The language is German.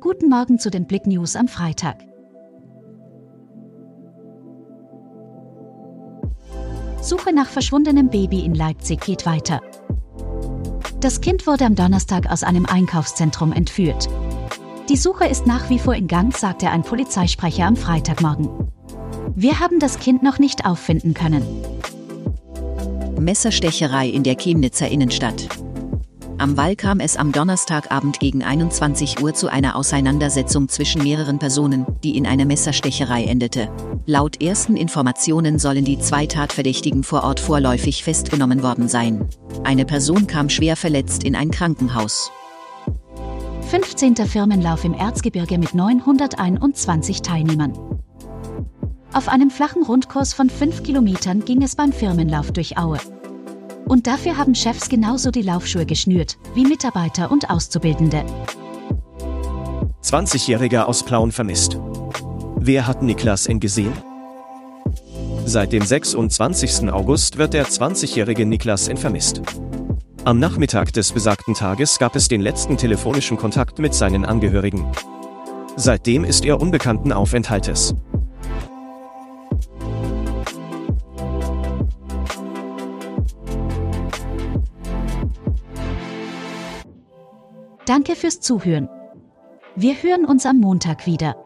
Guten Morgen zu den Blick News am Freitag. Suche nach verschwundenem Baby in Leipzig geht weiter. Das Kind wurde am Donnerstag aus einem Einkaufszentrum entführt. Die Suche ist nach wie vor in Gang, sagte ein Polizeisprecher am Freitagmorgen. Wir haben das Kind noch nicht auffinden können. Messerstecherei in der Chemnitzer Innenstadt. Am Wall kam es am Donnerstagabend gegen 21 Uhr zu einer Auseinandersetzung zwischen mehreren Personen, die in einer Messerstecherei endete. Laut ersten Informationen sollen die zwei Tatverdächtigen vor Ort vorläufig festgenommen worden sein. Eine Person kam schwer verletzt in ein Krankenhaus. 15. Firmenlauf im Erzgebirge mit 921 Teilnehmern. Auf einem flachen Rundkurs von 5 Kilometern ging es beim Firmenlauf durch Aue. Und dafür haben Chefs genauso die Laufschuhe geschnürt, wie Mitarbeiter und Auszubildende. 20-Jähriger aus Plauen vermisst. Wer hat Niklas N. gesehen? Seit dem 26. August wird der 20-jährige Niklas N. vermisst. Am Nachmittag des besagten Tages gab es den letzten telefonischen Kontakt mit seinen Angehörigen. Seitdem ist er unbekannten Aufenthaltes. Danke fürs Zuhören. Wir hören uns am Montag wieder.